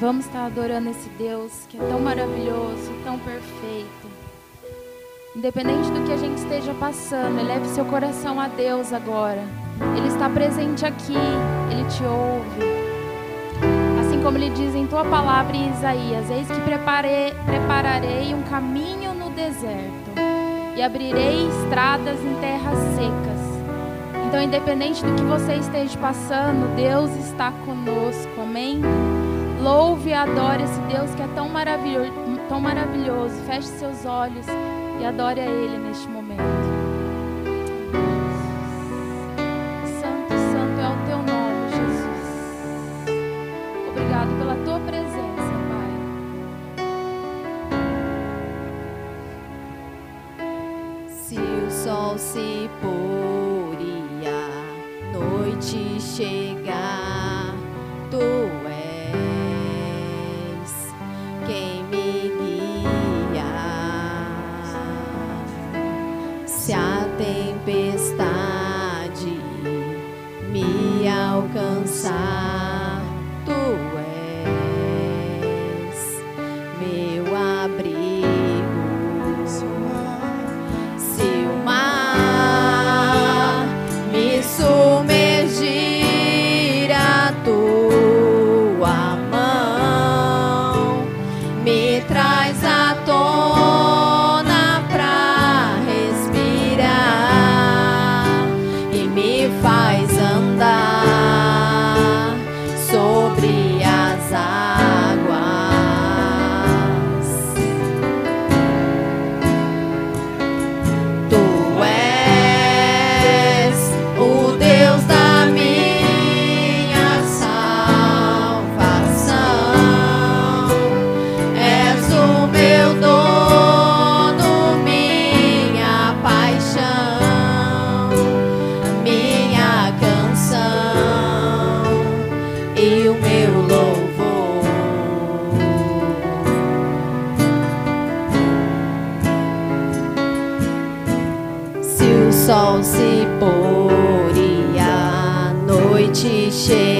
Vamos estar adorando esse Deus que é tão maravilhoso, tão perfeito. Independente do que a gente esteja passando, eleve seu coração a Deus agora. Ele está presente aqui, ele te ouve. Assim como ele diz em tua palavra em Isaías: Eis que preparei, prepararei um caminho no deserto e abrirei estradas em terras secas. Então, independente do que você esteja passando, Deus está conosco. Amém? Louve e adore esse Deus que é tão maravilhoso, tão maravilhoso. Feche seus olhos e adore a Ele neste momento. E o meu louvor. Se o sol se pôr e a noite chegar,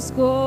school.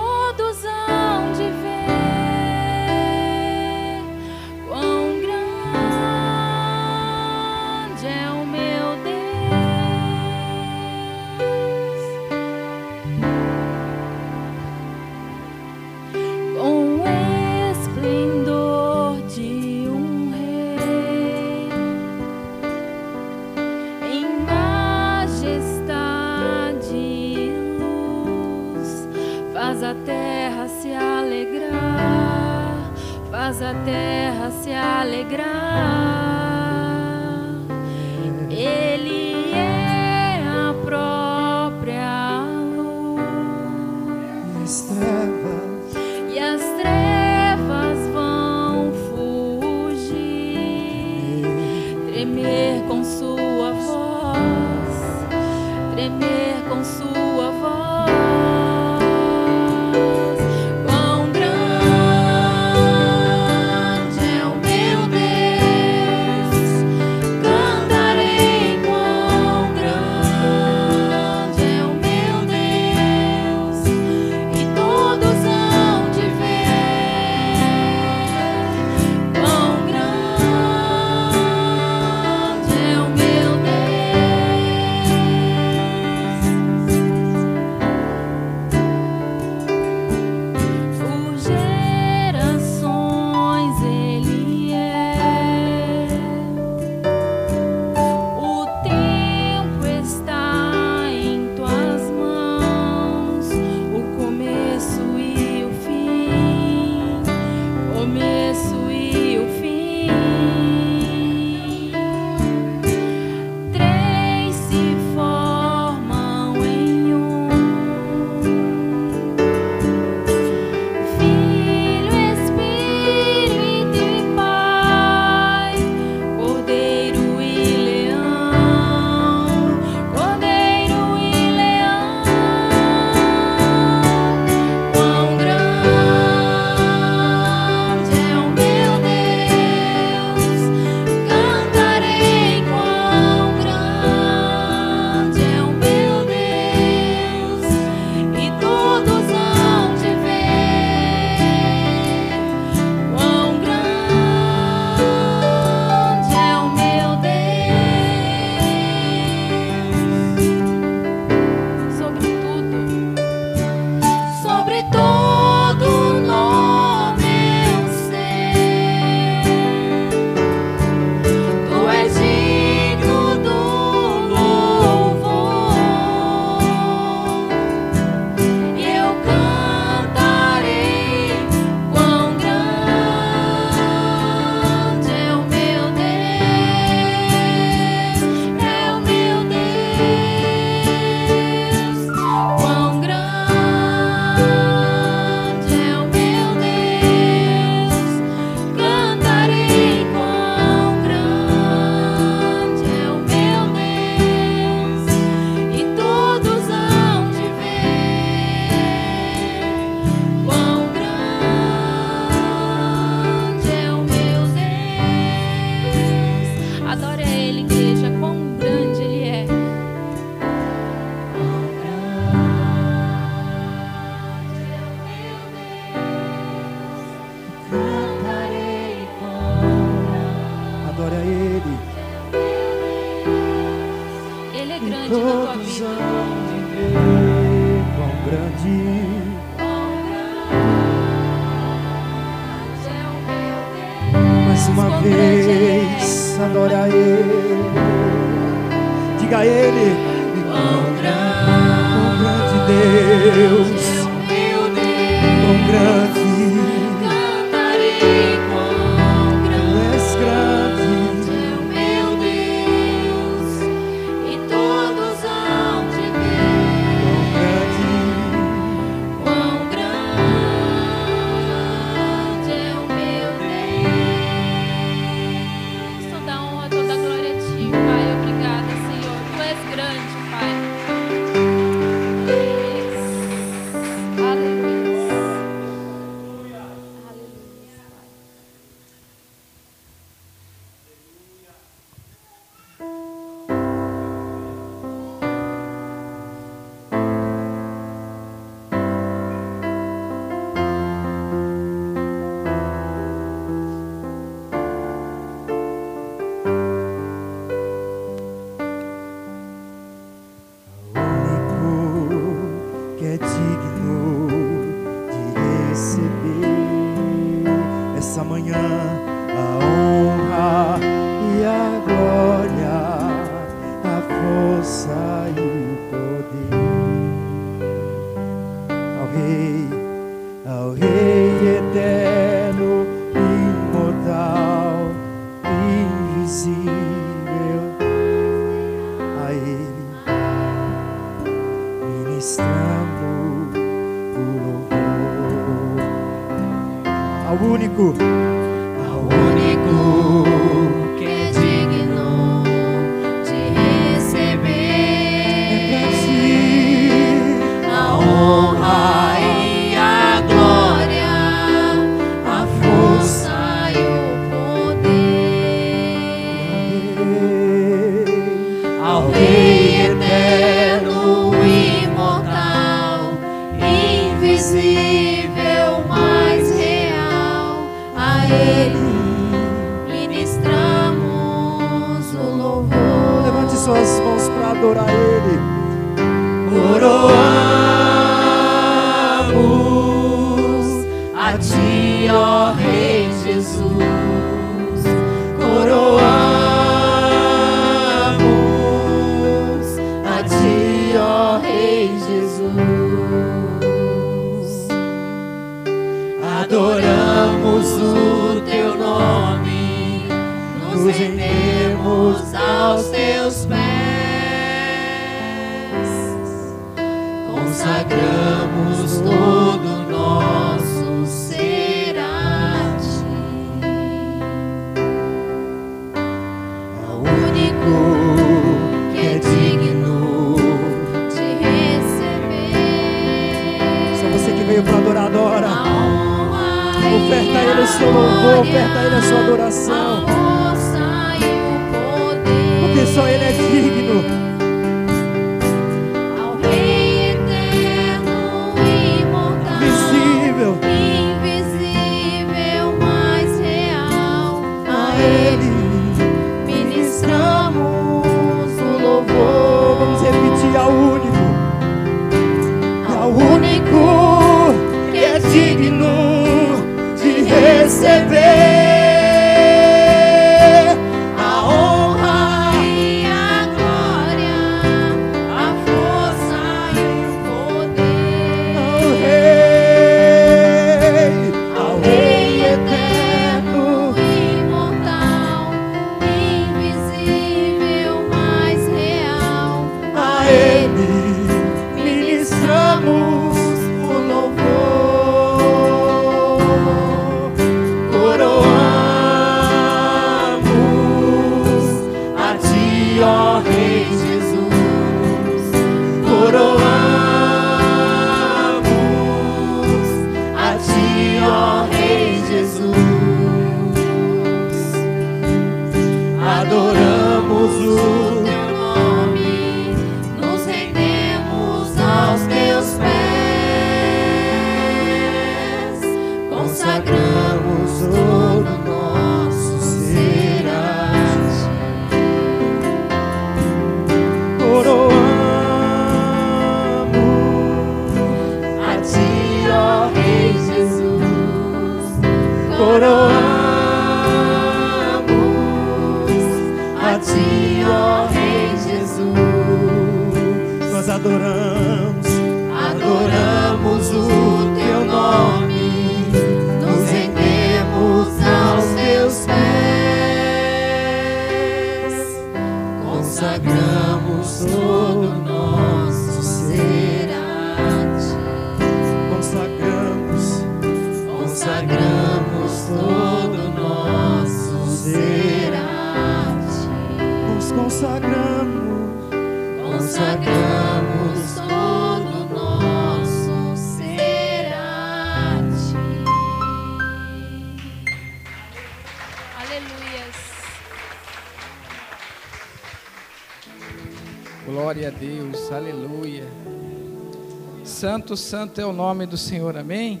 Santo, santo é o nome do Senhor, amém?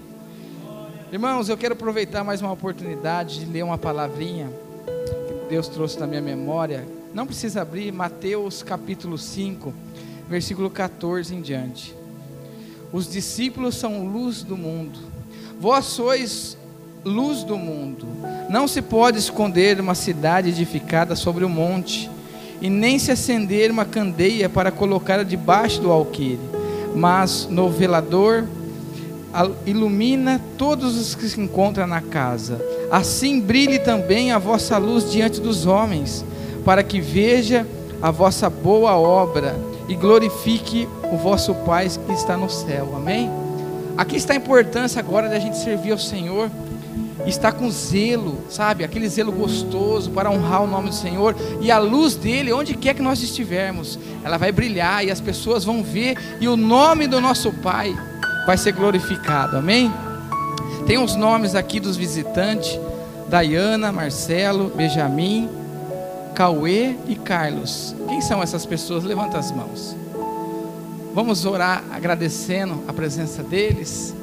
Irmãos, eu quero aproveitar mais uma oportunidade de ler uma palavrinha que Deus trouxe na minha memória. Não precisa abrir, Mateus capítulo 5, versículo 14 em diante. Os discípulos são luz do mundo. Vós sois luz do mundo. Não se pode esconder uma cidade edificada sobre o um monte, e nem se acender uma candeia para colocá-la debaixo do alqueire, mas no velador ilumina todos os que se encontram na casa. Assim brilhe também a vossa luz diante dos homens, para que veja a vossa boa obra e glorifique o vosso Pai que está no céu. Amém? Aqui está a importância agora da gente servir ao Senhor, estar com zelo, sabe? Aquele zelo gostoso para honrar o nome do Senhor e a luz dele, onde quer que nós estivermos, ela vai brilhar e as pessoas vão ver e o nome do nosso Pai vai ser glorificado. Amém? Tem os nomes aqui dos visitantes: Dayana, Marcelo, Benjamin, Cauê e Carlos. Quem são essas pessoas? Levanta as mãos. Vamos orar agradecendo a presença deles.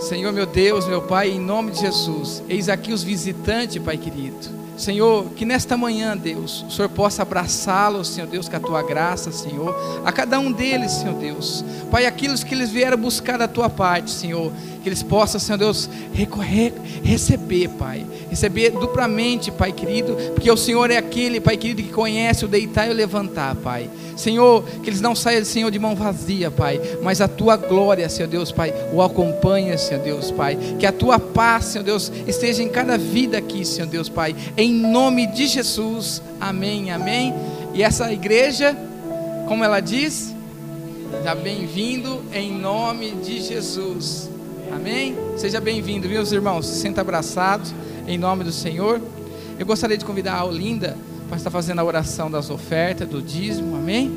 Senhor meu Deus, meu Pai, em nome de Jesus, eis aqui os visitantes, Pai querido. Senhor, que nesta manhã, Deus, o Senhor possa abraçá-los, Senhor Deus, com a tua graça, Senhor, a cada um deles, Senhor Deus. Pai, aqueles que eles vieram buscar da tua parte, Senhor, que eles possam, Senhor Deus, recorrer, receber, Pai, receber duplamente, Pai querido, porque o Senhor é aquele, Pai querido, que conhece o deitar e o levantar, Pai. Senhor, que eles não saiam, Senhor, de mão vazia, Pai, mas a tua glória, Senhor Deus, Pai, o acompanha, Senhor Deus, Pai, que a tua paz, Senhor Deus, esteja em cada vida aqui, Senhor Deus, Pai, em nome de Jesus, amém, amém. E essa igreja, como ela diz, já bem-vindo em nome de Jesus. Amém? Seja bem-vindo, meus irmãos? Se senta abraçados em nome do Senhor. Eu gostaria de convidar a Olinda para estar fazendo a oração das ofertas, do dízimo. Amém?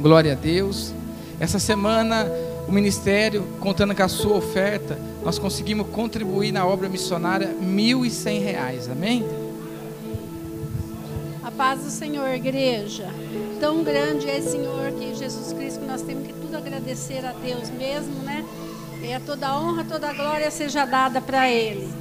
Glória a Deus. Essa semana, o ministério, contando com a sua oferta, nós conseguimos contribuir na obra missionária cem reais. Amém? A paz do Senhor, igreja. Tão grande é, Senhor, que Jesus Cristo, nós temos que tudo agradecer a Deus mesmo, né? E a toda honra, toda glória seja dada para Ele.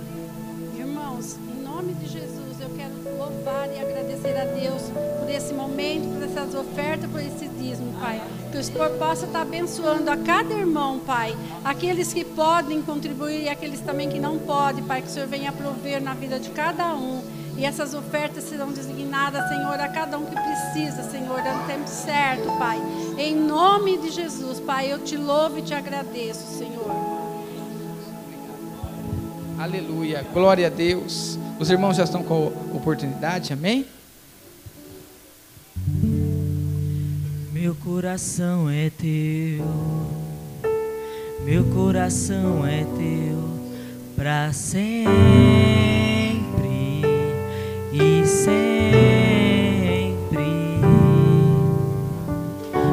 Irmãos, em nome de Jesus, eu quero louvar e agradecer a Deus por esse momento, por essas ofertas, por esse dízimo, Pai. Que o Senhor possa estar abençoando a cada irmão, Pai. Aqueles que podem contribuir e aqueles também que não podem, Pai. Que o Senhor venha prover na vida de cada um. E essas ofertas serão designadas, Senhor, a cada um que precisa, Senhor, no tempo certo, Pai. Em nome de Jesus, Pai, eu te louvo e te agradeço, Senhor. Aleluia, glória a Deus. Os irmãos já estão com a oportunidade, amém? Meu coração é teu, meu coração é teu, para sempre e sempre.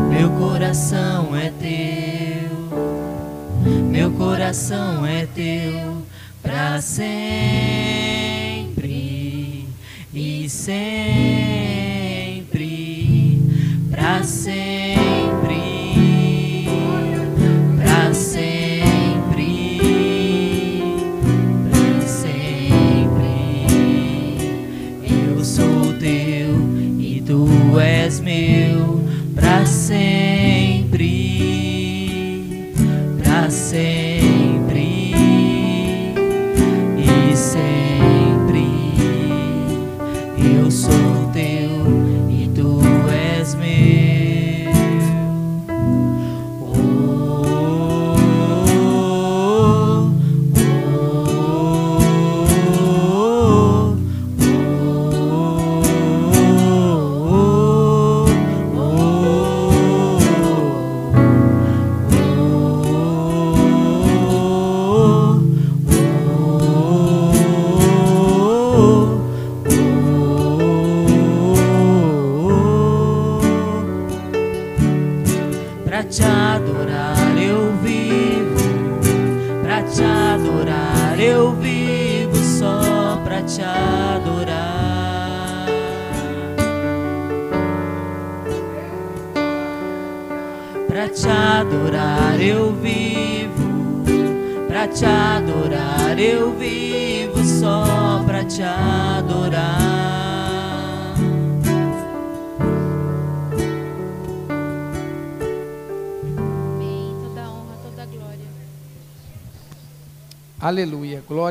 Meu coração é teu, meu coração é teu, para sempre e sempre, para sempre,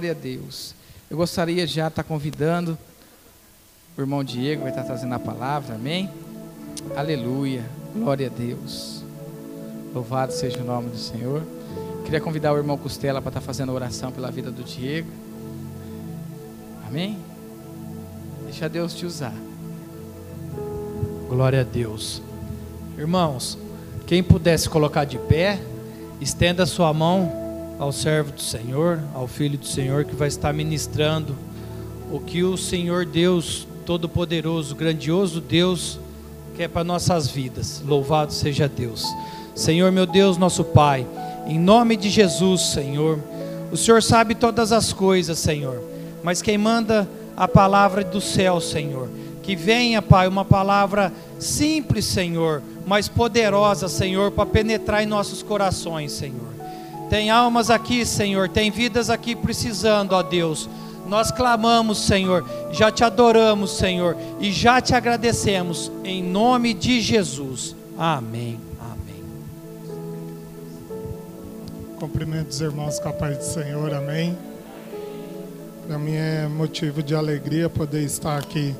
glória a Deus. Eu gostaria já de estar convidando o irmão Diego, vai estar trazendo a palavra, amém? Aleluia, glória a Deus. Louvado seja o nome do Senhor. Queria convidar o irmão Costela para estar fazendo oração pela vida do Diego. Amém? Deixa Deus te usar. Glória a Deus. Irmãos, quem pudesse colocar de pé, estenda sua mão ao servo do Senhor, ao filho do Senhor que vai estar ministrando o que o Senhor Deus Todo-Poderoso, grandioso Deus, quer para nossas vidas. Louvado seja Deus. Senhor, meu Deus, nosso Pai, em nome de Jesus, Senhor, o Senhor sabe todas as coisas, Senhor, mas quem manda a palavra do céu, Senhor, que venha, Pai, uma palavra simples, Senhor, mas poderosa, Senhor, para penetrar em nossos corações, Senhor. Tem almas aqui, Senhor, tem vidas aqui precisando, ó Deus. Nós clamamos, Senhor, já te adoramos, Senhor, e já te agradecemos, em nome de Jesus. Amém. Amém. Cumprimento os irmãos com a paz do Senhor, amém. Para mim é motivo de alegria poder estar aqui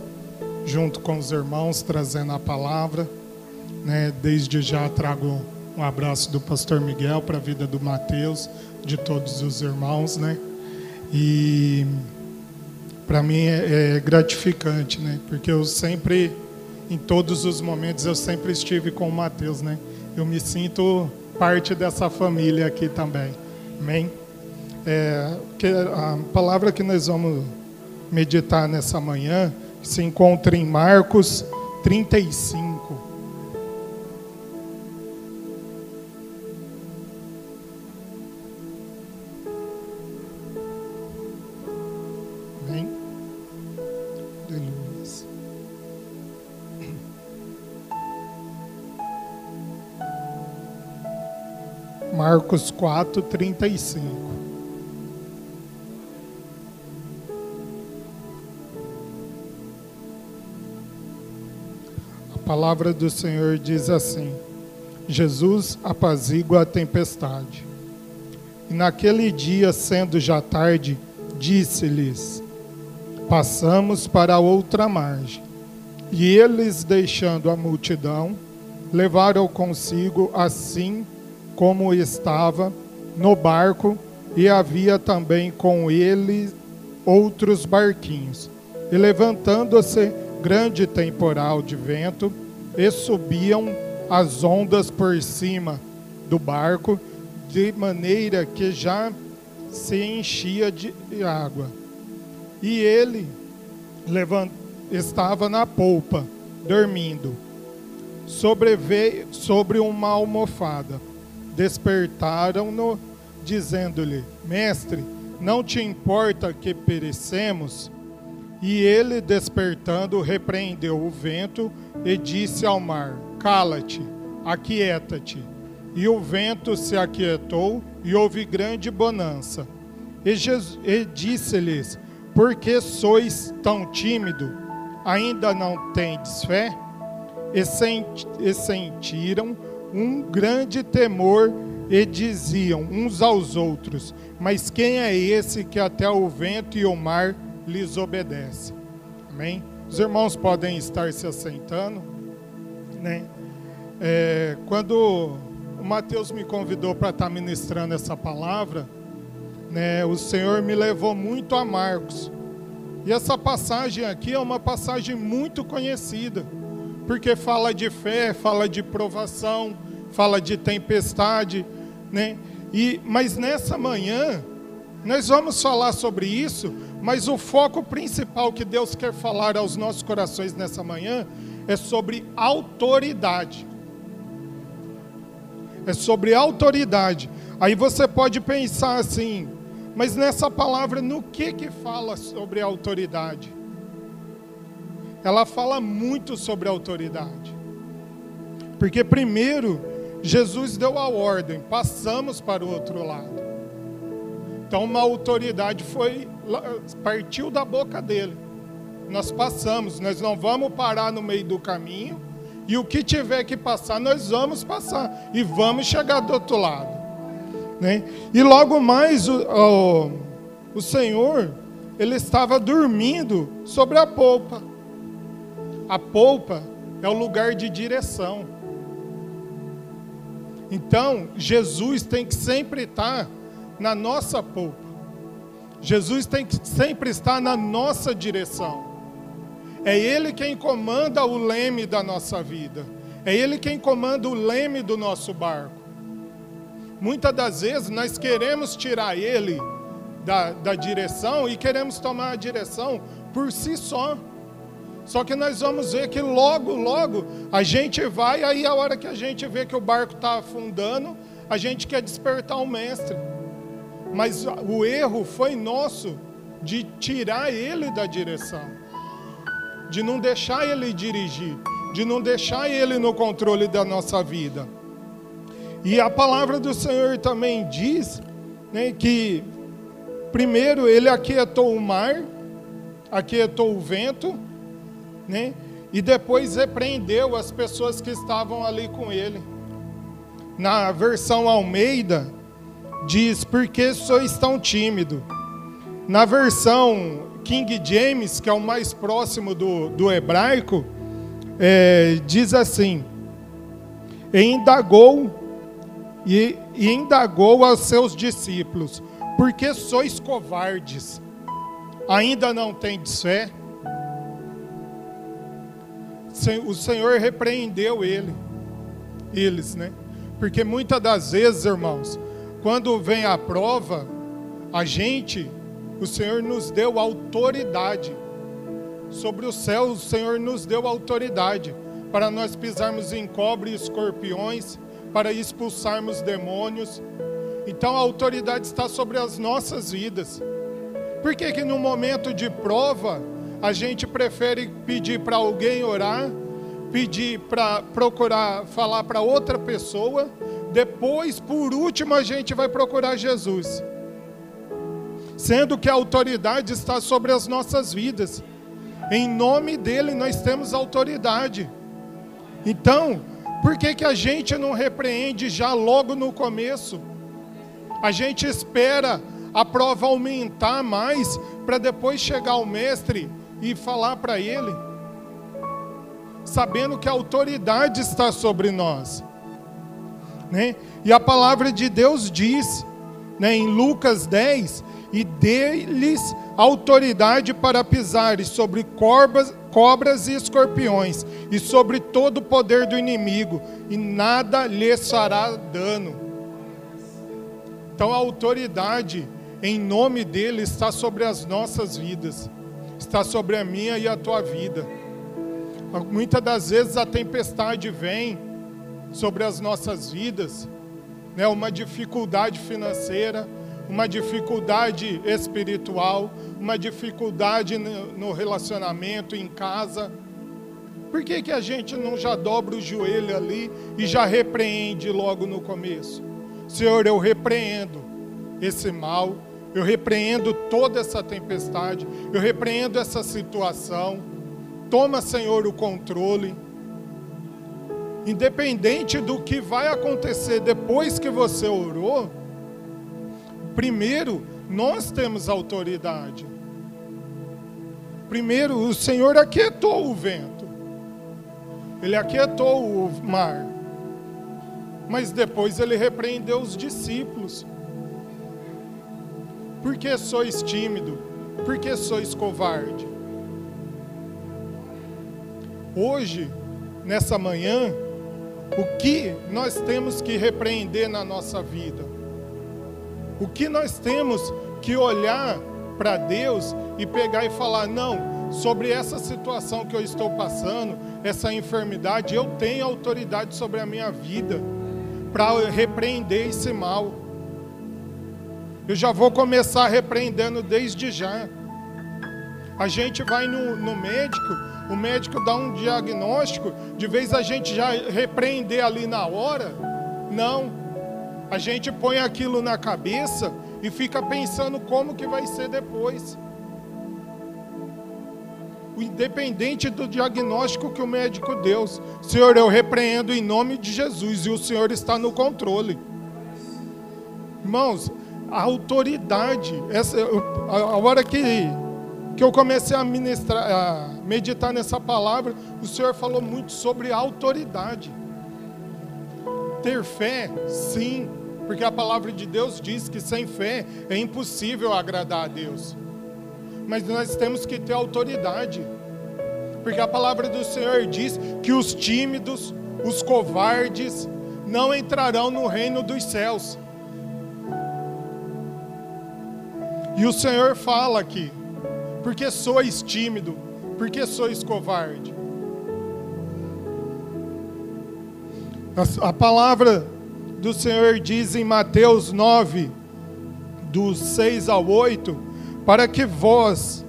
junto com os irmãos trazendo a palavra. Né? Desde já trago um abraço do pastor Miguel para a vida do Mateus, de todos os irmãos, né? E para mim é, é gratificante, né? Porque eu sempre, em todos os momentos, eu sempre estive com o Mateus, né? Eu me sinto parte dessa família aqui também, amém? É, que a palavra que nós vamos meditar nessa manhã se encontra em Marcos 35. Marcos 4, 35. A palavra do Senhor diz assim: Jesus apazigua a tempestade. E naquele dia, sendo já tarde, disse-lhes: Passamos para a outra margem. E eles, deixando a multidão, levaram consigo assim como estava no barco, e havia também com ele outros barquinhos. E levantando-se grande temporal de vento, e subiam as ondas por cima do barco, de maneira que já se enchia de água. E ele levant... estava na polpa, dormindo. Sobreveio sobre uma almofada. Despertaram-no, dizendo-lhe: Mestre, não te importa que perecemos? E ele, despertando, repreendeu o vento e disse ao mar: Cala-te, aquieta-te. E o vento se aquietou e houve grande bonança. E, e disse-lhes: Por que sois tão tímido? Ainda não tendes fé? E, senti, e sentiram um grande temor e diziam uns aos outros: Mas quem é esse que até o vento e o mar lhes obedece? Amém? Os irmãos podem estar se assentando, né? É, quando o Mateus me convidou para estar ministrando essa palavra, né, o Senhor me levou muito a Marcos. E essa passagem aqui é uma passagem muito conhecida, porque fala de fé, fala de provação, fala de tempestade, né? E mas nessa manhã nós vamos falar sobre isso, mas o foco principal que Deus quer falar aos nossos corações nessa manhã é sobre autoridade. é sobre autoridade. Aí você pode pensar assim, mas nessa palavra, no que que fala sobre autoridade? Ela fala muito sobre autoridade. Porque primeiro, Jesus deu a ordem, passamos para o outro lado. Então uma autoridade foi partiu da boca dele. Nós passamos, nós não vamos parar no meio do caminho, e o que tiver que passar, nós vamos passar e vamos chegar do outro lado. Né? E logo mais o, o, o Senhor, ele estava dormindo sobre a polpa. A polpa é o lugar de direção. Então, Jesus tem que sempre estar na nossa polpa. Jesus tem que sempre estar na nossa direção. É Ele quem comanda o leme da nossa vida. É Ele quem comanda o leme do nosso barco. Muitas das vezes nós queremos tirar Ele da, da direção e queremos tomar a direção por si só. Só que nós vamos ver que logo, logo a gente vai, aí a hora que a gente vê que o barco está afundando, a gente quer despertar o mestre. Mas o erro foi nosso de tirar ele da direção, de não deixar ele dirigir, de não deixar ele no controle da nossa vida. E a palavra do Senhor também diz né, que, primeiro, ele aquietou o mar, aquietou o vento, né? E depois repreendeu as pessoas que estavam ali com ele. Na versão Almeida, diz: Por que sois tão tímido? Na versão King James, que é o mais próximo do, do hebraico, é, diz assim: E indagou, e, e indagou aos seus discípulos: Por que sois covardes? Ainda não tendes fé? O Senhor repreendeu ele, eles, né? Porque muitas das vezes, irmãos, quando vem a prova, a gente, o Senhor nos deu autoridade sobre o céu, o Senhor nos deu autoridade para nós pisarmos em cobre e escorpiões, para expulsarmos demônios. Então a autoridade está sobre as nossas vidas. Por que que no momento de prova a gente prefere pedir para alguém orar, pedir para procurar falar para outra pessoa, depois, por último, a gente vai procurar Jesus. Sendo que a autoridade está sobre as nossas vidas. Em nome dele nós temos autoridade. Então, por que, que a gente não repreende já logo no começo? A gente espera a prova aumentar mais para depois chegar ao mestre e falar para ele, sabendo que a autoridade está sobre nós. Né? E a palavra de Deus diz, né, em Lucas 10, e dê-lhes autoridade para pisar sobre cobras, cobras e escorpiões, e sobre todo o poder do inimigo, e nada lhes fará dano. Então a autoridade, em nome dele, está sobre as nossas vidas está sobre a minha e a tua vida. Muitas das vezes a tempestade vem sobre as nossas vidas, né? uma dificuldade financeira, uma dificuldade espiritual, uma dificuldade no relacionamento, em casa. Por que, que a gente não já dobra o joelho ali e já repreende logo no começo? Senhor, eu repreendo esse mal, eu repreendo toda essa tempestade, eu repreendo essa situação. Toma, Senhor, o controle. Independente do que vai acontecer depois que você orou, primeiro nós temos autoridade. Primeiro, o Senhor aquietou o vento, ele aquietou o mar, mas depois ele repreendeu os discípulos. Por que sois tímido? Por que sois covarde? Hoje, nessa manhã, o que nós temos que repreender na nossa vida? O que nós temos que olhar para Deus e pegar e falar: não, sobre essa situação que eu estou passando, essa enfermidade, eu tenho autoridade sobre a minha vida para repreender esse mal. Eu já vou começar repreendendo desde já. A gente vai no, no médico, o médico dá um diagnóstico, de vez a gente já repreender ali na hora. Não. A gente põe aquilo na cabeça e fica pensando como que vai ser depois. Independente do diagnóstico que o médico deu, Senhor, eu repreendo em nome de Jesus e o Senhor está no controle. Irmãos, a autoridade, essa, a hora que que eu comecei a ministrar, a meditar nessa palavra, o Senhor falou muito sobre autoridade. Ter fé, sim, porque a palavra de Deus diz que sem fé é impossível agradar a Deus. Mas nós temos que ter autoridade. Porque a palavra do Senhor diz que os tímidos, os covardes, não entrarão no reino dos céus. E o Senhor fala aqui: porque sois tímido, porque sois covarde. A, a palavra do Senhor diz em Mateus 9, dos 6 ao 8, para que vós,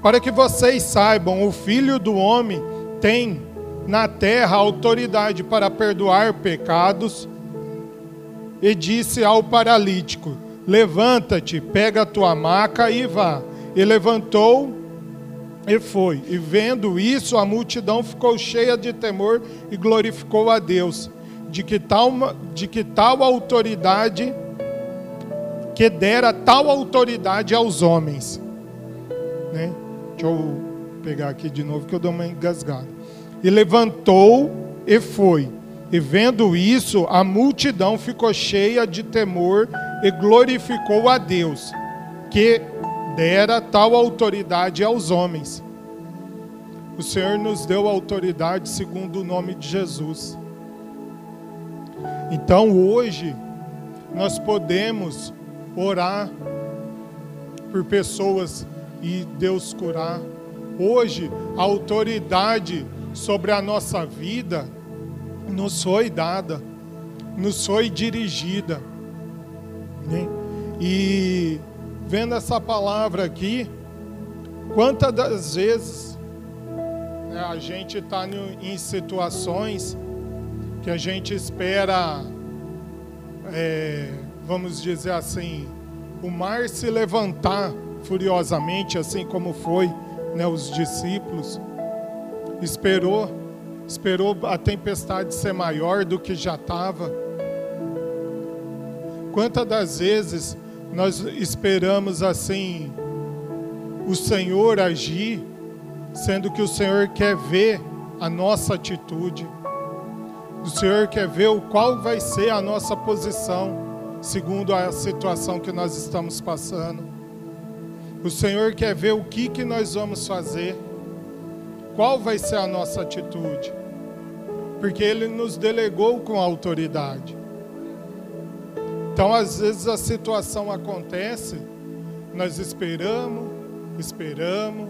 para que vocês saibam, o Filho do Homem tem na terra autoridade para perdoar pecados, e disse ao paralítico: Levanta-te, pega a tua maca e vá. E levantou e foi. E vendo isso, a multidão ficou cheia de temor e glorificou a Deus, de que tal, de que tal autoridade, que dera tal autoridade aos homens. Né? Deixa eu pegar aqui de novo que eu dou uma engasgada. E levantou e foi. E vendo isso, a multidão ficou cheia de temor e glorificou a Deus, que dera tal autoridade aos homens. O Senhor nos deu autoridade segundo o nome de Jesus. Então hoje nós podemos orar por pessoas e Deus curar. Hoje a autoridade sobre a nossa vida nos foi dada, nos foi dirigida. Né? E vendo essa palavra aqui, quantas das vezes né, a gente está em situações que a gente espera, é, vamos dizer assim, o mar se levantar furiosamente, assim como foi né, os discípulos, esperou, esperou a tempestade ser maior do que já estava. Quantas das vezes nós esperamos assim o Senhor agir, sendo que o Senhor quer ver a nossa atitude. O Senhor quer ver o qual vai ser a nossa posição segundo a situação que nós estamos passando. O Senhor quer ver o que que nós vamos fazer. Qual vai ser a nossa atitude? Porque ele nos delegou com autoridade. Então, às vezes a situação acontece, nós esperamos, esperamos,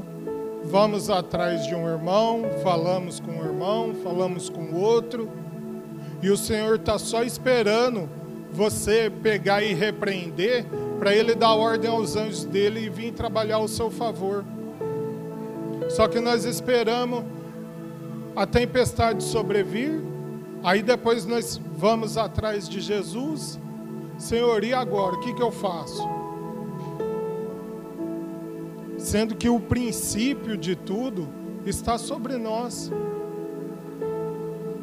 vamos atrás de um irmão, falamos com um irmão, falamos com o outro, e o Senhor está só esperando você pegar e repreender para Ele dar ordem aos anjos dele e vir trabalhar ao seu favor. Só que nós esperamos a tempestade sobrevir, aí depois nós vamos atrás de Jesus Senhor, e agora? O que, que eu faço? Sendo que o princípio de tudo está sobre nós.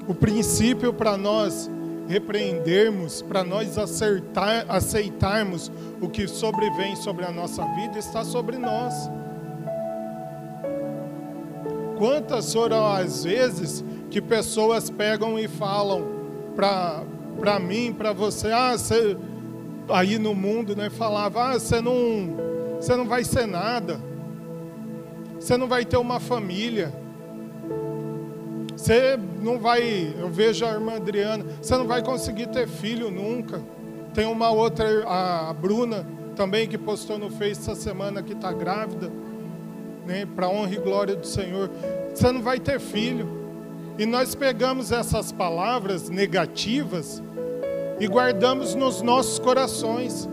O princípio para nós repreendermos, para nós acertar, aceitarmos o que sobrevém sobre a nossa vida, está sobre nós. Quantas foram as vezes que pessoas pegam e falam para mim, para você, ah, você aí no mundo, né, falava: "Ah, você não, você não vai ser nada. Você não vai ter uma família. Você não vai, eu vejo a irmã Adriana, você não vai conseguir ter filho nunca. Tem uma outra, a Bruna também que postou no Face essa semana que está grávida, né, para honra e glória do Senhor. Você não vai ter filho. E nós pegamos essas palavras negativas e guardamos nos nossos corações.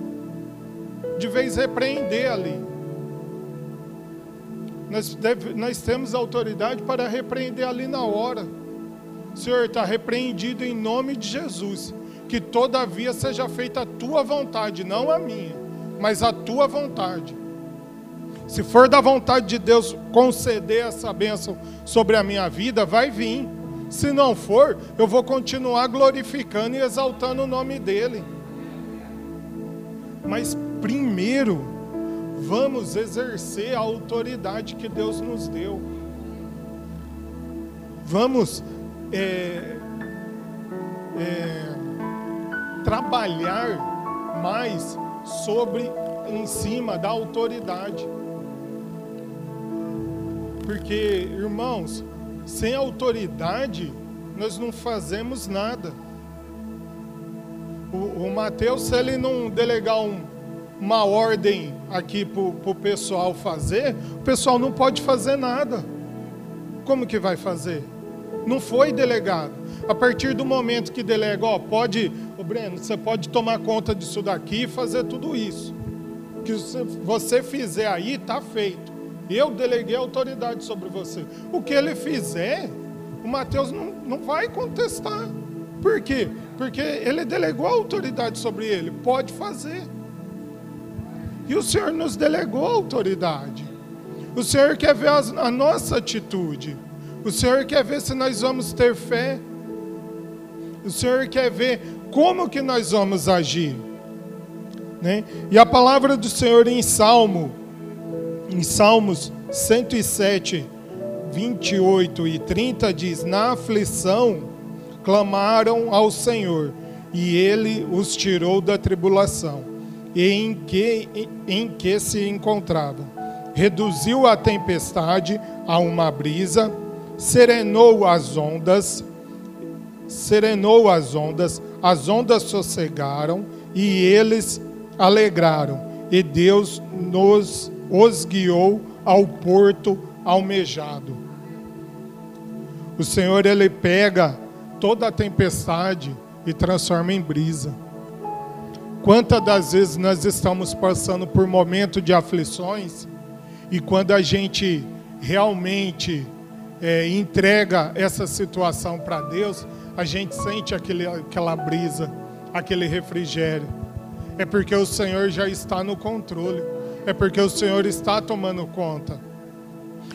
De vez repreender ali. Nós, deve, nós temos autoridade para repreender ali na hora. Senhor, está repreendido em nome de Jesus. Que todavia seja feita a tua vontade, não a minha, mas a tua vontade. Se for da vontade de Deus conceder essa bênção sobre a minha vida, vai vir. Se não for, eu vou continuar glorificando e exaltando o nome dEle. Mas primeiro, vamos exercer a autoridade que Deus nos deu. Vamos é, é, trabalhar mais sobre, em cima da autoridade. Porque, irmãos, sem autoridade, nós não fazemos nada. O, o Mateus, se ele não delegar um, uma ordem aqui para o pessoal fazer, o pessoal não pode fazer nada. Como que vai fazer? Não foi delegado. A partir do momento que delega, ó, pode, o Breno, você pode tomar conta disso daqui e fazer tudo isso. Que você fizer aí, está feito. Eu deleguei autoridade sobre você. O que ele fizer, o Mateus não, não vai contestar. Por quê? Porque ele delegou autoridade sobre ele. Pode fazer. E o Senhor nos delegou autoridade. O Senhor quer ver a nossa atitude. O Senhor quer ver se nós vamos ter fé. O Senhor quer ver como que nós vamos agir. Né? E a palavra do Senhor em Salmo em Salmos 107, 28 e 30 diz: Na aflição clamaram ao Senhor, e ele os tirou da tribulação, em que, em que se encontravam. Reduziu a tempestade a uma brisa, serenou as ondas, serenou as ondas, as ondas sossegaram e eles alegraram, e Deus nos os guiou ao porto almejado. O Senhor ele pega toda a tempestade e transforma em brisa. Quantas das vezes nós estamos passando por momentos de aflições e quando a gente realmente é, entrega essa situação para Deus, a gente sente aquele, aquela brisa, aquele refrigério. É porque o Senhor já está no controle é porque o Senhor está tomando conta.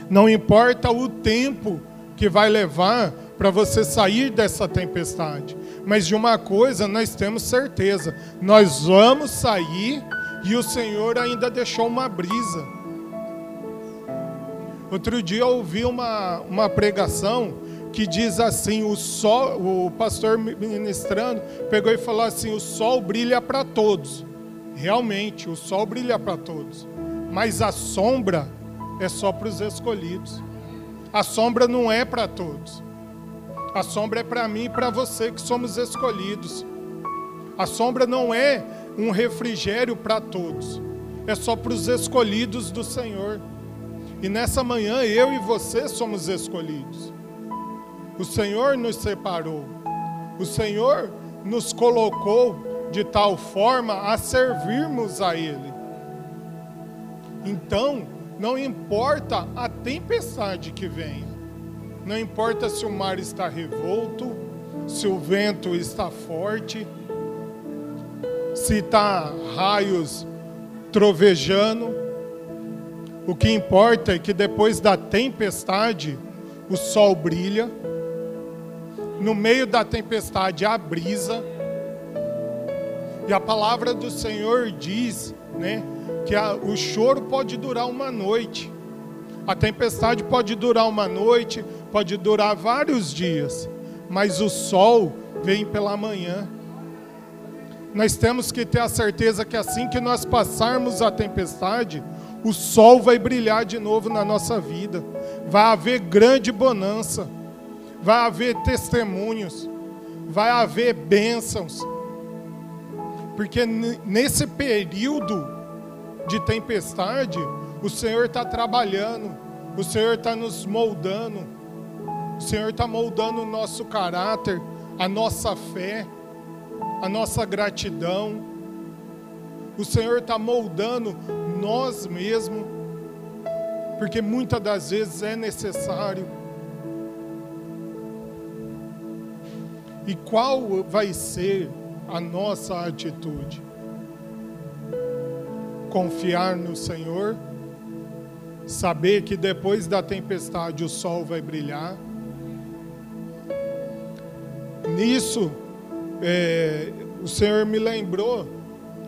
Não importa o tempo que vai levar para você sair dessa tempestade, mas de uma coisa nós temos certeza: nós vamos sair e o Senhor ainda deixou uma brisa. Outro dia eu ouvi uma, uma pregação que diz assim: o sol, o pastor ministrando pegou e falou assim: o sol brilha para todos. Realmente, o sol brilha para todos, mas a sombra é só para os escolhidos. A sombra não é para todos. A sombra é para mim e para você que somos escolhidos. A sombra não é um refrigério para todos. É só para os escolhidos do Senhor. E nessa manhã eu e você somos escolhidos. O Senhor nos separou. O Senhor nos colocou de tal forma a servirmos a Ele. Então, não importa a tempestade que venha, não importa se o mar está revolto, se o vento está forte, se está raios trovejando, o que importa é que depois da tempestade o sol brilha, no meio da tempestade há brisa, e a palavra do Senhor diz, né, que a, o choro pode durar uma noite. A tempestade pode durar uma noite, pode durar vários dias, mas o sol vem pela manhã. Nós temos que ter a certeza que assim que nós passarmos a tempestade, o sol vai brilhar de novo na nossa vida. Vai haver grande bonança, vai haver testemunhos, vai haver bênçãos, porque nesse período de tempestade, o Senhor está trabalhando, o Senhor está nos moldando, o Senhor está moldando o nosso caráter, a nossa fé. a nossa gratidão. O Senhor está moldando nós mesmos, porque muitas das vezes é necessário. E qual vai ser a nossa atitude? Confiar no Senhor, saber que depois da tempestade o sol vai brilhar. Nisso, é, o Senhor me lembrou,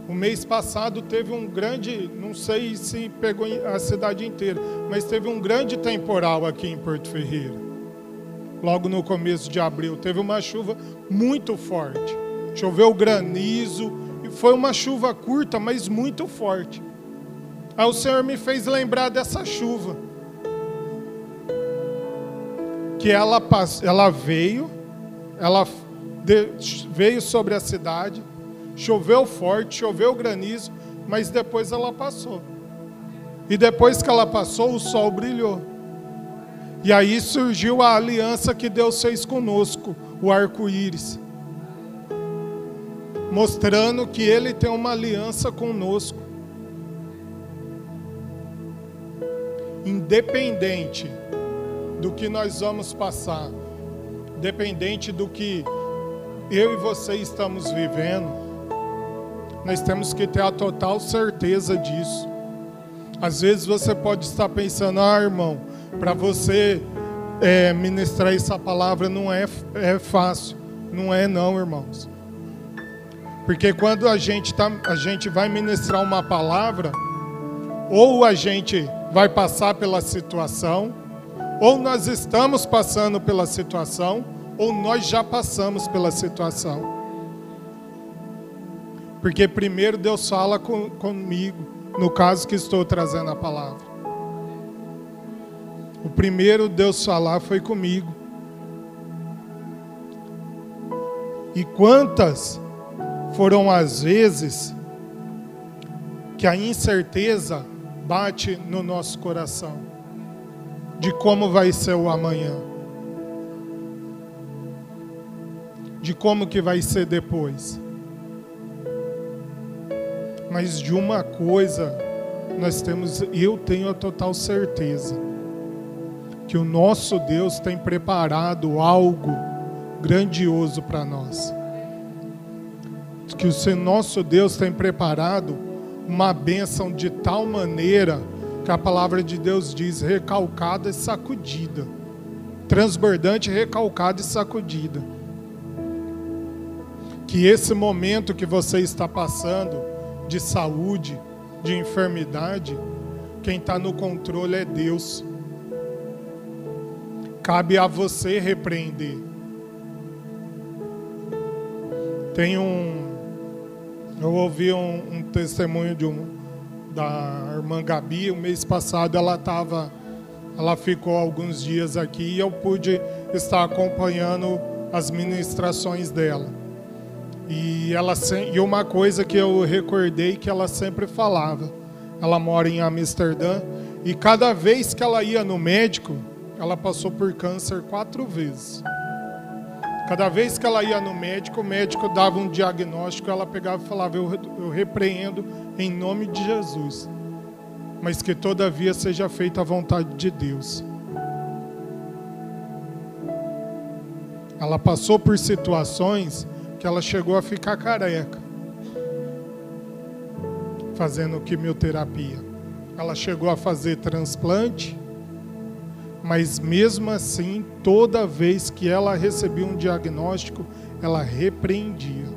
o mês passado teve um grande, não sei se pegou a cidade inteira, mas teve um grande temporal aqui em Porto Ferreira. Logo no começo de abril, teve uma chuva muito forte. Choveu granizo, e foi uma chuva curta, mas muito forte. Aí o Senhor me fez lembrar dessa chuva. Que ela, ela veio, ela veio sobre a cidade, choveu forte, choveu granizo, mas depois ela passou. E depois que ela passou, o sol brilhou. E aí surgiu a aliança que Deus fez conosco, o arco-íris. Mostrando que Ele tem uma aliança conosco. Independente do que nós vamos passar, independente do que eu e você estamos vivendo, nós temos que ter a total certeza disso. Às vezes você pode estar pensando, ah, irmão, para você é, ministrar essa palavra não é, é fácil. Não é, não, irmãos. Porque quando a gente, tá, a gente vai ministrar uma palavra, ou a gente vai passar pela situação, ou nós estamos passando pela situação, ou nós já passamos pela situação. Porque primeiro Deus fala com, comigo, no caso que estou trazendo a palavra. O primeiro Deus falar foi comigo. E quantas foram as vezes que a incerteza bate no nosso coração de como vai ser o amanhã? de como que vai ser depois. Mas de uma coisa nós temos, eu tenho a total certeza que o nosso Deus tem preparado algo grandioso para nós. Que o nosso Deus tem preparado uma bênção de tal maneira que a palavra de Deus diz recalcada e sacudida, transbordante, recalcada e sacudida que esse momento que você está passando de saúde, de enfermidade, quem está no controle é Deus. Cabe a você repreender. Tem um. Eu ouvi um, um testemunho de um, da irmã Gabi. O mês passado ela estava. Ela ficou alguns dias aqui e eu pude estar acompanhando as ministrações dela. E, ela, e uma coisa que eu recordei que ela sempre falava, ela mora em Amsterdã, e cada vez que ela ia no médico, ela passou por câncer quatro vezes. Cada vez que ela ia no médico, o médico dava um diagnóstico, ela pegava e falava: Eu, eu repreendo em nome de Jesus, mas que todavia seja feita a vontade de Deus. Ela passou por situações que ela chegou a ficar careca, fazendo quimioterapia. Ela chegou a fazer transplante, mas mesmo assim, toda vez que ela recebia um diagnóstico, ela repreendia.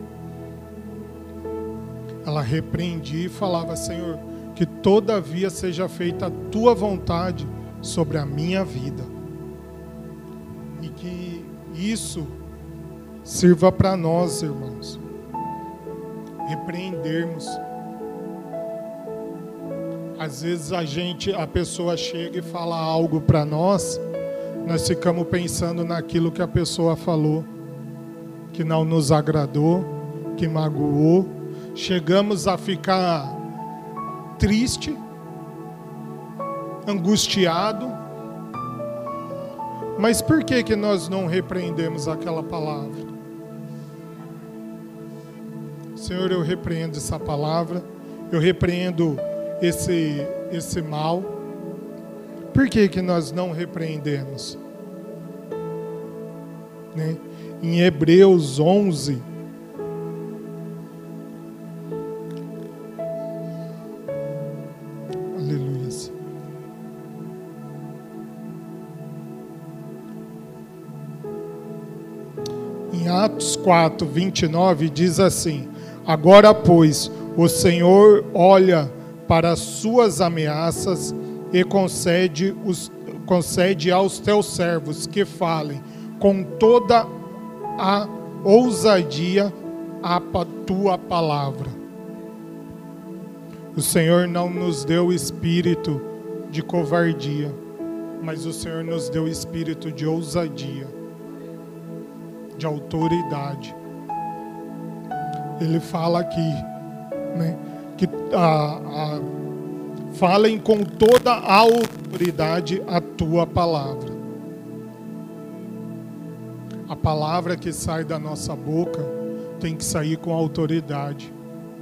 Ela repreendia e falava: Senhor, que todavia seja feita a tua vontade sobre a minha vida. E que isso sirva para nós, irmãos, repreendermos. Às vezes a gente, a pessoa chega e fala algo para nós, nós ficamos pensando naquilo que a pessoa falou, que não nos agradou, que magoou, chegamos a ficar triste, angustiado. Mas por que que nós não repreendemos aquela palavra? Senhor, eu repreendo essa palavra, eu repreendo esse, esse mal. Por que, que nós não repreendemos? Né? Em Hebreus 11, Aleluia. Em Atos 4, 29 diz assim: Agora, pois, o Senhor olha para as suas ameaças e concede, os, concede aos teus servos que falem com toda a ousadia a tua palavra. O Senhor não nos deu espírito de covardia, mas o Senhor nos deu espírito de ousadia, de autoridade. Ele fala aqui, né, que a, a, falem com toda a autoridade a tua palavra. A palavra que sai da nossa boca tem que sair com autoridade,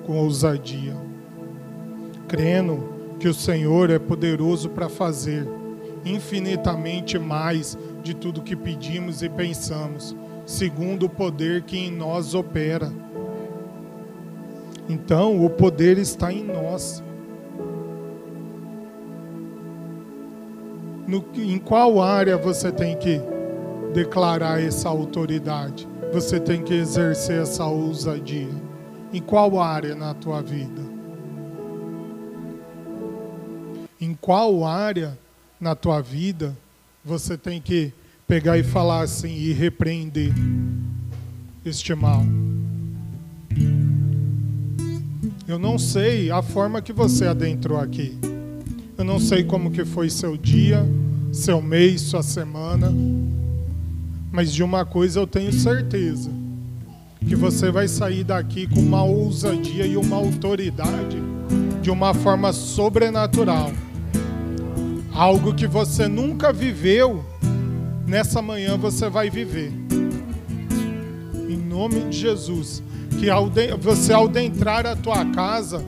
com ousadia crendo que o Senhor é poderoso para fazer infinitamente mais de tudo que pedimos e pensamos, segundo o poder que em nós opera. Então, o poder está em nós. No, em qual área você tem que declarar essa autoridade? Você tem que exercer essa ousadia? Em qual área na tua vida? em qual área na tua vida você tem que pegar e falar assim e repreender este mal. Eu não sei a forma que você adentrou aqui. Eu não sei como que foi seu dia, seu mês, sua semana. Mas de uma coisa eu tenho certeza, que você vai sair daqui com uma ousadia e uma autoridade de uma forma sobrenatural Algo que você nunca viveu, nessa manhã você vai viver. Em nome de Jesus. Que ao de, você, ao entrar a tua casa,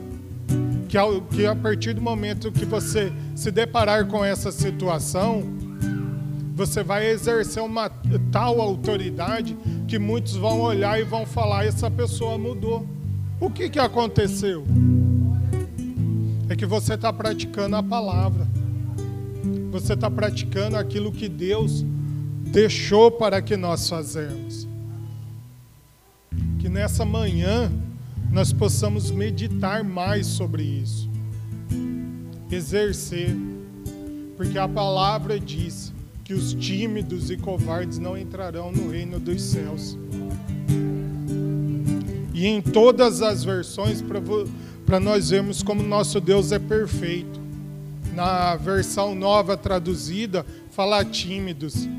que, ao, que a partir do momento que você se deparar com essa situação, você vai exercer uma tal autoridade que muitos vão olhar e vão falar: essa pessoa mudou. O que, que aconteceu? É que você está praticando a palavra você está praticando aquilo que Deus deixou para que nós fazermos. Nessa manhã nós possamos meditar mais sobre isso, exercer, porque a palavra diz que os tímidos e covardes não entrarão no reino dos céus. E em todas as versões, para nós vermos como nosso Deus é perfeito na versão nova traduzida, fala tímidos.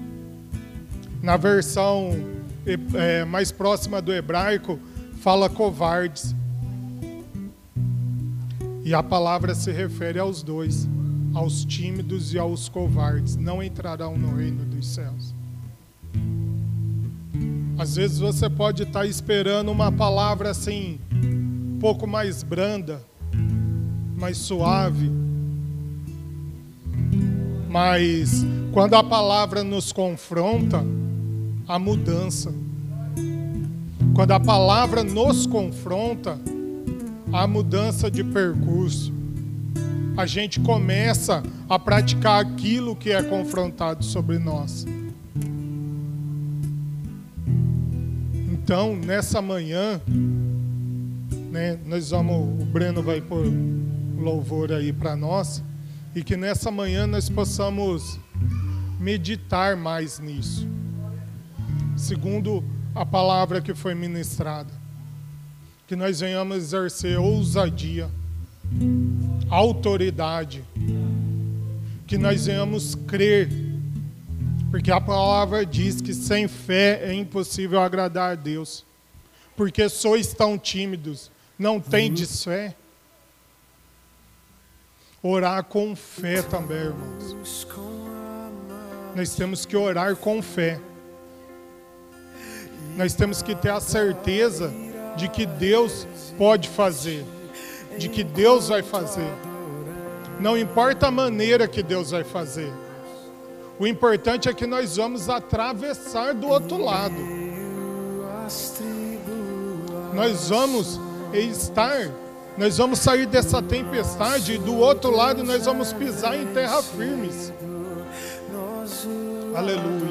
Na versão é, mais próxima do hebraico, fala covardes. E a palavra se refere aos dois, aos tímidos e aos covardes. Não entrarão no reino dos céus. Às vezes você pode estar esperando uma palavra assim, um pouco mais branda, mais suave mas quando a palavra nos confronta, a mudança. Quando a palavra nos confronta, a mudança de percurso. A gente começa a praticar aquilo que é confrontado sobre nós. Então, nessa manhã, né, nós vamos, o Breno vai pôr louvor aí para nós e que nessa manhã nós possamos meditar mais nisso, segundo a palavra que foi ministrada. Que nós venhamos exercer ousadia, autoridade, que nós venhamos crer, porque a palavra diz que sem fé é impossível agradar a Deus, porque sois tão tímidos, não tendes fé. Orar com fé também, irmãos. Nós temos que orar com fé. Nós temos que ter a certeza de que Deus pode fazer, de que Deus vai fazer. Não importa a maneira que Deus vai fazer. O importante é que nós vamos atravessar do outro lado. Nós vamos estar, nós vamos sair dessa tempestade e do outro lado nós vamos pisar em terra firmes. Aleluias.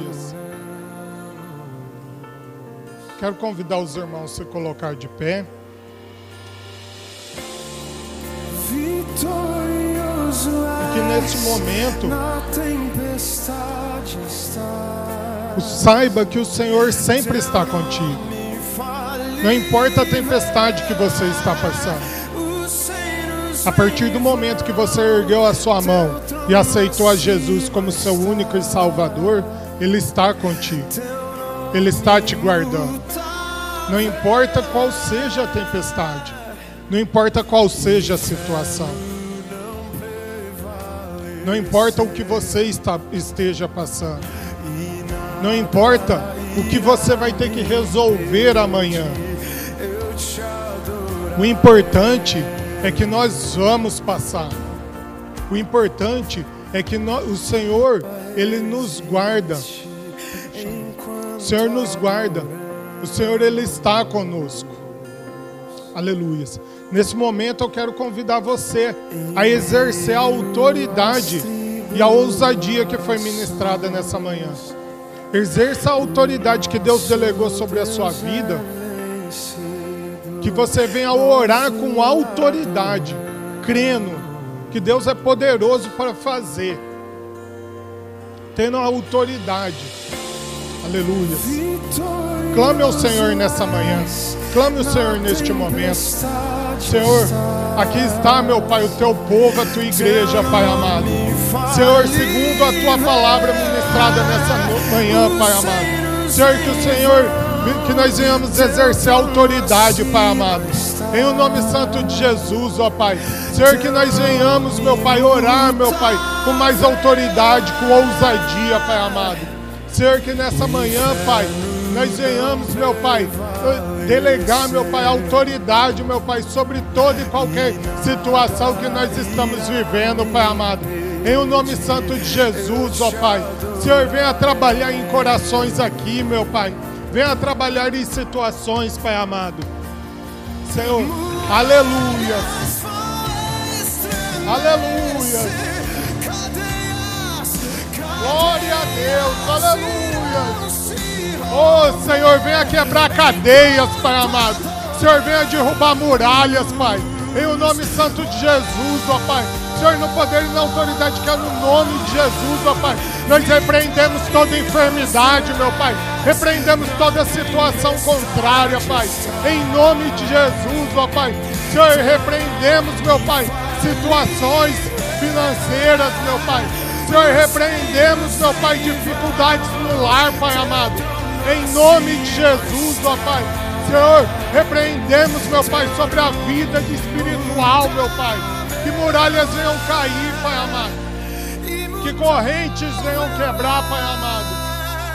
Quero convidar os irmãos a se colocar de pé. E que nesse momento saiba que o Senhor sempre está contigo. Não importa a tempestade que você está passando. A partir do momento que você ergueu a sua mão e aceitou a Jesus como seu único e salvador, Ele está contigo. Ele está te guardando. Não importa qual seja a tempestade, não importa qual seja a situação, não importa o que você está, esteja passando, não importa o que você vai ter que resolver amanhã. O importante é que nós vamos passar. O importante é que nós, o Senhor, Ele nos guarda. O Senhor nos guarda. O Senhor, Ele está conosco. Aleluia. Nesse momento eu quero convidar você a exercer a autoridade e a ousadia que foi ministrada nessa manhã. Exerça a autoridade que Deus delegou sobre a sua vida. Que você venha orar com autoridade, crendo que Deus é poderoso para fazer. Tendo a autoridade. Aleluia. Clame ao Senhor nessa manhã. Clame ao Senhor neste momento. Senhor, aqui está, meu Pai, o teu povo, a tua igreja, Pai amado. Senhor, segundo a tua palavra ministrada nessa manhã, Pai amado. Senhor, que o Senhor, que nós venhamos exercer autoridade, Pai amado. Em o nome santo de Jesus, ó Pai. Senhor, que nós venhamos, meu Pai, orar, meu Pai, com mais autoridade, com ousadia, Pai amado. Senhor, que nessa manhã, Pai, nós venhamos, meu Pai, delegar, meu Pai, autoridade, meu Pai, sobre toda e qualquer situação que nós estamos vivendo, Pai amado. Em o nome santo de Jesus, ó Pai. Senhor, venha trabalhar em corações aqui, meu Pai. Venha trabalhar em situações, Pai amado. Senhor, aleluia. Aleluia. Glória a Deus, aleluia. Oh Senhor, venha quebrar cadeias, Pai amado. Senhor, venha derrubar muralhas, Pai. Em o nome santo de Jesus, ó Pai. Senhor, no poder e na autoridade que é no nome de Jesus, ó Pai. Nós repreendemos toda enfermidade, meu Pai. Repreendemos toda situação contrária, Pai. Em nome de Jesus, ó Pai. Senhor, repreendemos, meu Pai, situações financeiras, meu Pai. Senhor, repreendemos, meu Pai, dificuldades no lar, Pai amado. Em nome de Jesus, ó Pai. Senhor, repreendemos, meu Pai, sobre a vida espiritual, meu Pai. Que muralhas venham cair, Pai amado. Que correntes venham quebrar, Pai amado.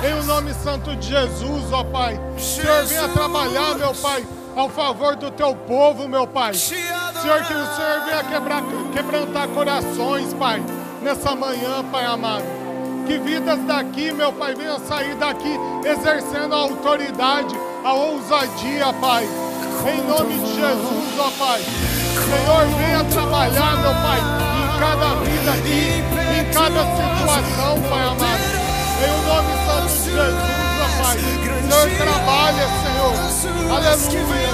Em o nome santo de Jesus, ó Pai. Senhor, venha trabalhar, meu Pai, ao favor do teu povo, meu Pai. Senhor, que o Senhor venha quebrar, quebrantar corações, Pai, nessa manhã, Pai amado. Que vidas daqui, meu Pai, venham sair daqui exercendo a autoridade, a ousadia, Pai. Em nome de Jesus, ó Pai. Senhor, venha trabalhar, meu Pai, em cada vida aqui, em cada situação, Pai amado. Em o nome santo de Jesus, ó Pai. Senhor, trabalha, Senhor. Aleluia.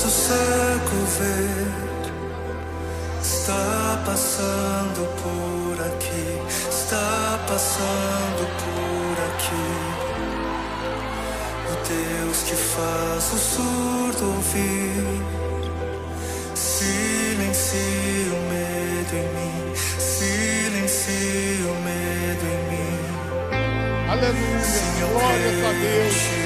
Faz o cego ver está passando por aqui, está passando por aqui. O Deus que faz o surdo ouvir, silencia o medo em mim, silencia o medo em mim. Aleluia. Glórias a Deus.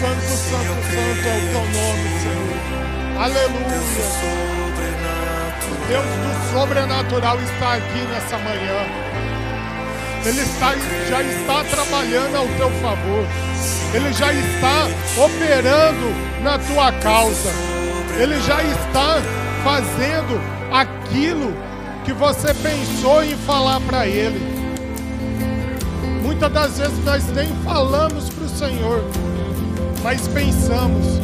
Santo, santo, santo é o teu nome, Senhor. Aleluia. Deus do sobrenatural está aqui nessa manhã. Ele está, já está trabalhando ao teu favor. Ele já está operando na tua causa. Ele já está fazendo aquilo que você pensou em falar para Ele. Muitas das vezes nós nem falamos para o Senhor, mas pensamos.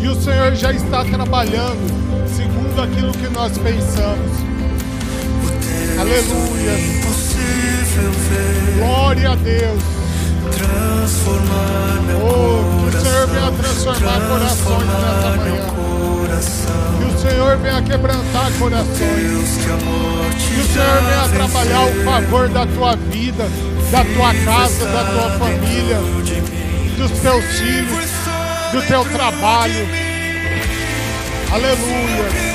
E o Senhor já está trabalhando segundo aquilo que nós pensamos. Aleluia. Glória a Deus. transformar meu Oh, que o Senhor venha transformar corações nessa manhã. Que o Senhor venha quebrantar corações. Que o Senhor venha trabalhar o favor da tua vida, da tua casa, da tua família, dos teus filhos, do teu trabalho. Aleluia.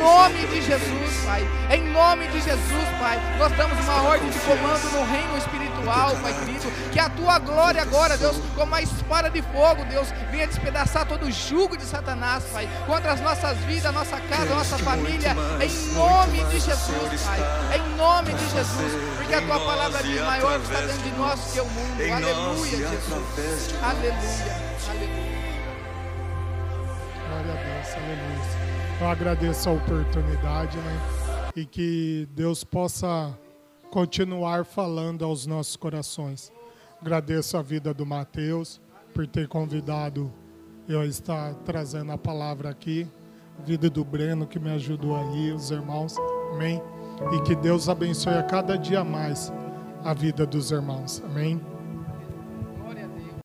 Nome de Jesus, Pai. Em nome de Jesus, Pai. Nós damos uma ordem de comando no reino espiritual, Pai querido. Que a tua glória agora, Deus, como uma espada de fogo, Deus, venha despedaçar todo o jugo de Satanás, Pai. Contra as nossas vidas, nossa casa, nossa família. Em nome de Jesus, Pai. Em nome de Jesus. Porque a tua palavra diz maior está dentro de nós que é o mundo. Aleluia, Jesus. Aleluia. Aleluia. Glória a Deus, aleluia. Eu agradeço a oportunidade, né? E que Deus possa continuar falando aos nossos corações. Agradeço a vida do Mateus por ter convidado eu a estar trazendo a palavra aqui. A vida do Breno que me ajudou aí, os irmãos. Amém. E que Deus abençoe a cada dia mais a vida dos irmãos. Amém.